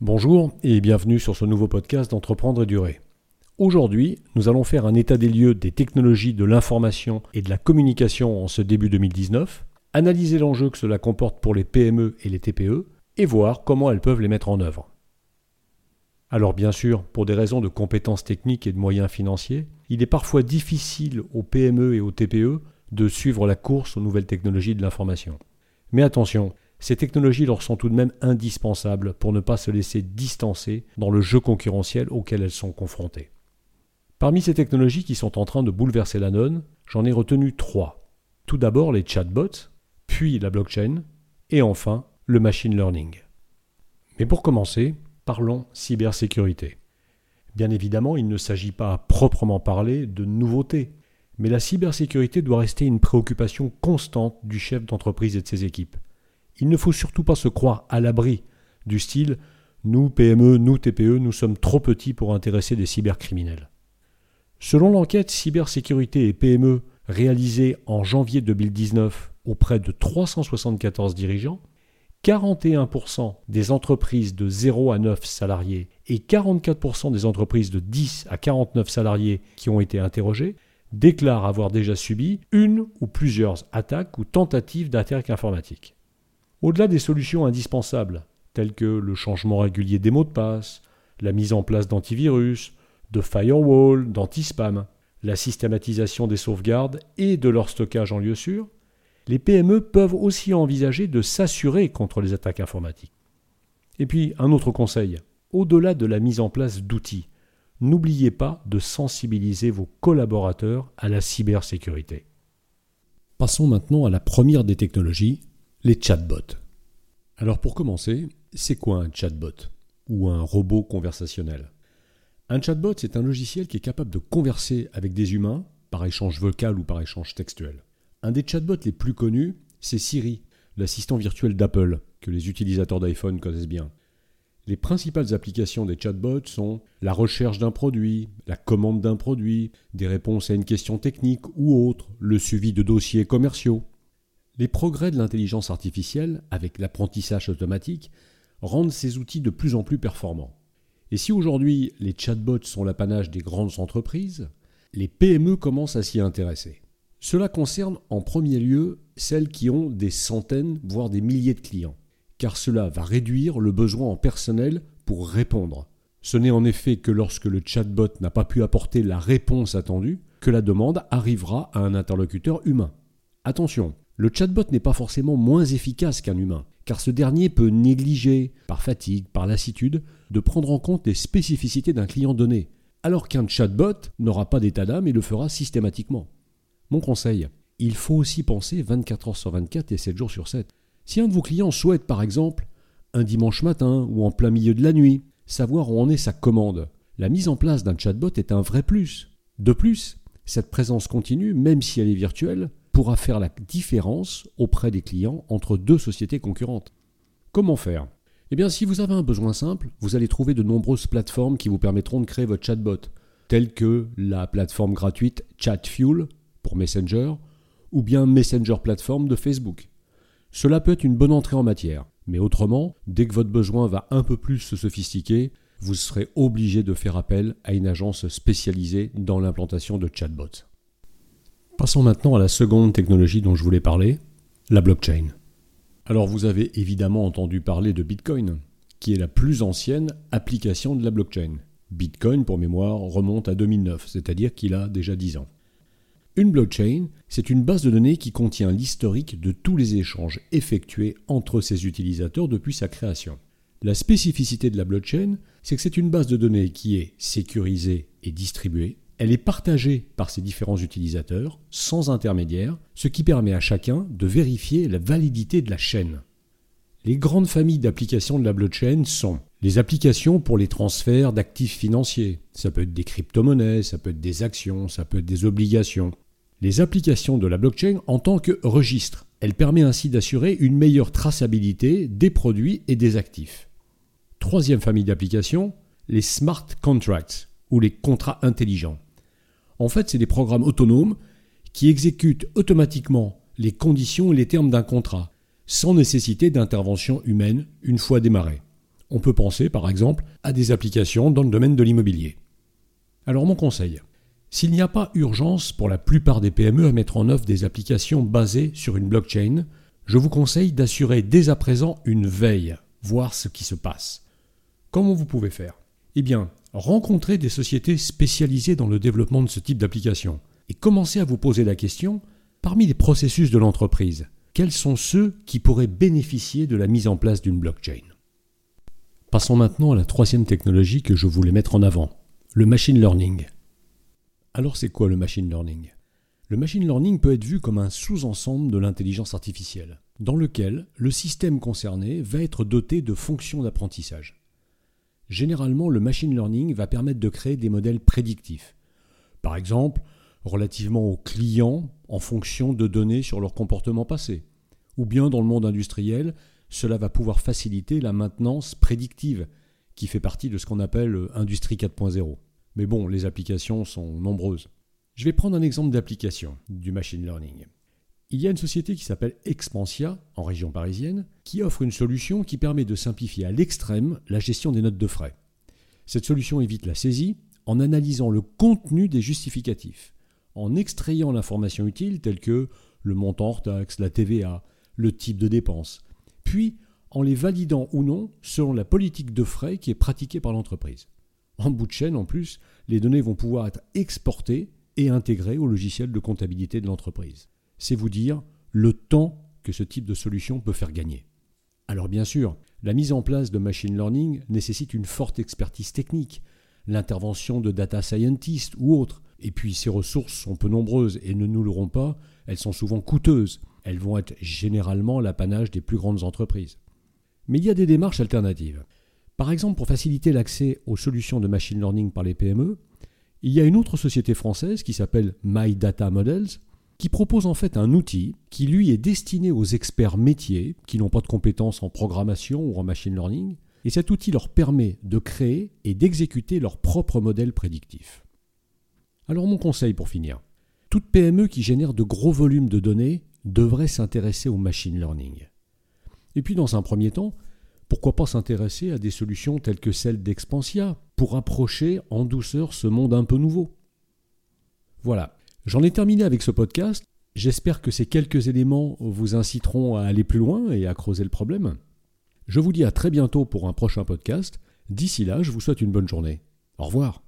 Bonjour et bienvenue sur ce nouveau podcast d'Entreprendre et Durer. Aujourd'hui, nous allons faire un état des lieux des technologies de l'information et de la communication en ce début 2019, analyser l'enjeu que cela comporte pour les PME et les TPE et voir comment elles peuvent les mettre en œuvre. Alors bien sûr, pour des raisons de compétences techniques et de moyens financiers, il est parfois difficile aux PME et aux TPE de suivre la course aux nouvelles technologies de l'information. Mais attention, ces technologies leur sont tout de même indispensables pour ne pas se laisser distancer dans le jeu concurrentiel auquel elles sont confrontées. Parmi ces technologies qui sont en train de bouleverser la donne, j'en ai retenu trois. Tout d'abord les chatbots, puis la blockchain, et enfin le machine learning. Mais pour commencer, parlons cybersécurité. Bien évidemment, il ne s'agit pas à proprement parler de nouveautés, mais la cybersécurité doit rester une préoccupation constante du chef d'entreprise et de ses équipes. Il ne faut surtout pas se croire à l'abri du style nous, PME, nous, TPE, nous sommes trop petits pour intéresser des cybercriminels. Selon l'enquête Cybersécurité et PME réalisée en janvier 2019 auprès de 374 dirigeants, 41% des entreprises de 0 à 9 salariés et 44% des entreprises de 10 à 49 salariés qui ont été interrogées déclarent avoir déjà subi une ou plusieurs attaques ou tentatives d'attaque informatique. Au-delà des solutions indispensables, telles que le changement régulier des mots de passe, la mise en place d'antivirus, de firewall, d'anti-spam, la systématisation des sauvegardes et de leur stockage en lieu sûr, les PME peuvent aussi envisager de s'assurer contre les attaques informatiques. Et puis, un autre conseil, au-delà de la mise en place d'outils, n'oubliez pas de sensibiliser vos collaborateurs à la cybersécurité. Passons maintenant à la première des technologies, les chatbots. Alors pour commencer, c'est quoi un chatbot ou un robot conversationnel? Un chatbot, c'est un logiciel qui est capable de converser avec des humains par échange vocal ou par échange textuel. Un des chatbots les plus connus, c'est Siri, l'assistant virtuel d'Apple, que les utilisateurs d'iPhone connaissent bien. Les principales applications des chatbots sont la recherche d'un produit, la commande d'un produit, des réponses à une question technique ou autre, le suivi de dossiers commerciaux. Les progrès de l'intelligence artificielle, avec l'apprentissage automatique, rendent ces outils de plus en plus performants. Et si aujourd'hui les chatbots sont l'apanage des grandes entreprises, les PME commencent à s'y intéresser. Cela concerne en premier lieu celles qui ont des centaines, voire des milliers de clients, car cela va réduire le besoin en personnel pour répondre. Ce n'est en effet que lorsque le chatbot n'a pas pu apporter la réponse attendue que la demande arrivera à un interlocuteur humain. Attention, le chatbot n'est pas forcément moins efficace qu'un humain, car ce dernier peut négliger, par fatigue, par lassitude, de prendre en compte les spécificités d'un client donné, alors qu'un chatbot n'aura pas d'état d'âme et le fera systématiquement. Mon conseil, il faut aussi penser 24 heures sur 24 et 7 jours sur 7. Si un de vos clients souhaite par exemple, un dimanche matin ou en plein milieu de la nuit, savoir où en est sa commande, la mise en place d'un chatbot est un vrai plus. De plus, cette présence continue, même si elle est virtuelle, pourra faire la différence auprès des clients entre deux sociétés concurrentes. Comment faire? Eh bien, si vous avez un besoin simple, vous allez trouver de nombreuses plateformes qui vous permettront de créer votre chatbot, telles que la plateforme gratuite ChatFuel pour Messenger ou bien Messenger Platform de Facebook. Cela peut être une bonne entrée en matière, mais autrement, dès que votre besoin va un peu plus se sophistiquer, vous serez obligé de faire appel à une agence spécialisée dans l'implantation de chatbots. Passons maintenant à la seconde technologie dont je voulais parler, la blockchain. Alors vous avez évidemment entendu parler de Bitcoin, qui est la plus ancienne application de la blockchain. Bitcoin, pour mémoire, remonte à 2009, c'est-à-dire qu'il a déjà 10 ans. Une blockchain, c'est une base de données qui contient l'historique de tous les échanges effectués entre ses utilisateurs depuis sa création. La spécificité de la blockchain, c'est que c'est une base de données qui est sécurisée et distribuée, elle est partagée par ses différents utilisateurs, sans intermédiaire, ce qui permet à chacun de vérifier la validité de la chaîne. Les grandes familles d'applications de la blockchain sont les applications pour les transferts d'actifs financiers. Ça peut être des crypto-monnaies, ça peut être des actions, ça peut être des obligations. Les applications de la blockchain en tant que registre. Elle permet ainsi d'assurer une meilleure traçabilité des produits et des actifs. Troisième famille d'applications, les smart contracts ou les contrats intelligents. En fait, c'est des programmes autonomes qui exécutent automatiquement les conditions et les termes d'un contrat, sans nécessité d'intervention humaine une fois démarré. On peut penser par exemple à des applications dans le domaine de l'immobilier. Alors mon conseil, s'il n'y a pas urgence pour la plupart des PME à mettre en œuvre des applications basées sur une blockchain, je vous conseille d'assurer dès à présent une veille, voir ce qui se passe. Comment vous pouvez faire? Eh bien, rencontrez des sociétés spécialisées dans le développement de ce type d'application et commencez à vous poser la question, parmi les processus de l'entreprise, quels sont ceux qui pourraient bénéficier de la mise en place d'une blockchain? Passons maintenant à la troisième technologie que je voulais mettre en avant, le machine learning. Alors c'est quoi le machine learning? Le machine learning peut être vu comme un sous-ensemble de l'intelligence artificielle, dans lequel le système concerné va être doté de fonctions d'apprentissage. Généralement, le machine learning va permettre de créer des modèles prédictifs. Par exemple, relativement aux clients en fonction de données sur leur comportement passé. Ou bien dans le monde industriel, cela va pouvoir faciliter la maintenance prédictive, qui fait partie de ce qu'on appelle Industrie 4.0. Mais bon, les applications sont nombreuses. Je vais prendre un exemple d'application du machine learning. Il y a une société qui s'appelle Expansia, en région parisienne, qui offre une solution qui permet de simplifier à l'extrême la gestion des notes de frais. Cette solution évite la saisie en analysant le contenu des justificatifs, en extrayant l'information utile telle que le montant hors taxe, la TVA, le type de dépense, puis en les validant ou non selon la politique de frais qui est pratiquée par l'entreprise. En bout de chaîne, en plus, les données vont pouvoir être exportées et intégrées au logiciel de comptabilité de l'entreprise. C'est vous dire le temps que ce type de solution peut faire gagner. Alors bien sûr, la mise en place de machine learning nécessite une forte expertise technique, l'intervention de data scientists ou autres, et puis ces ressources sont peu nombreuses et ne nous l'auront pas, elles sont souvent coûteuses, elles vont être généralement l'apanage des plus grandes entreprises. Mais il y a des démarches alternatives. Par exemple, pour faciliter l'accès aux solutions de machine learning par les PME, il y a une autre société française qui s'appelle My Data Models, qui propose en fait un outil qui lui est destiné aux experts métiers qui n'ont pas de compétences en programmation ou en machine learning, et cet outil leur permet de créer et d'exécuter leur propre modèle prédictif. Alors mon conseil pour finir, toute PME qui génère de gros volumes de données devrait s'intéresser au machine learning. Et puis dans un premier temps, pourquoi pas s'intéresser à des solutions telles que celle d'Expansia pour approcher en douceur ce monde un peu nouveau Voilà, j'en ai terminé avec ce podcast. J'espère que ces quelques éléments vous inciteront à aller plus loin et à creuser le problème. Je vous dis à très bientôt pour un prochain podcast. D'ici là, je vous souhaite une bonne journée. Au revoir.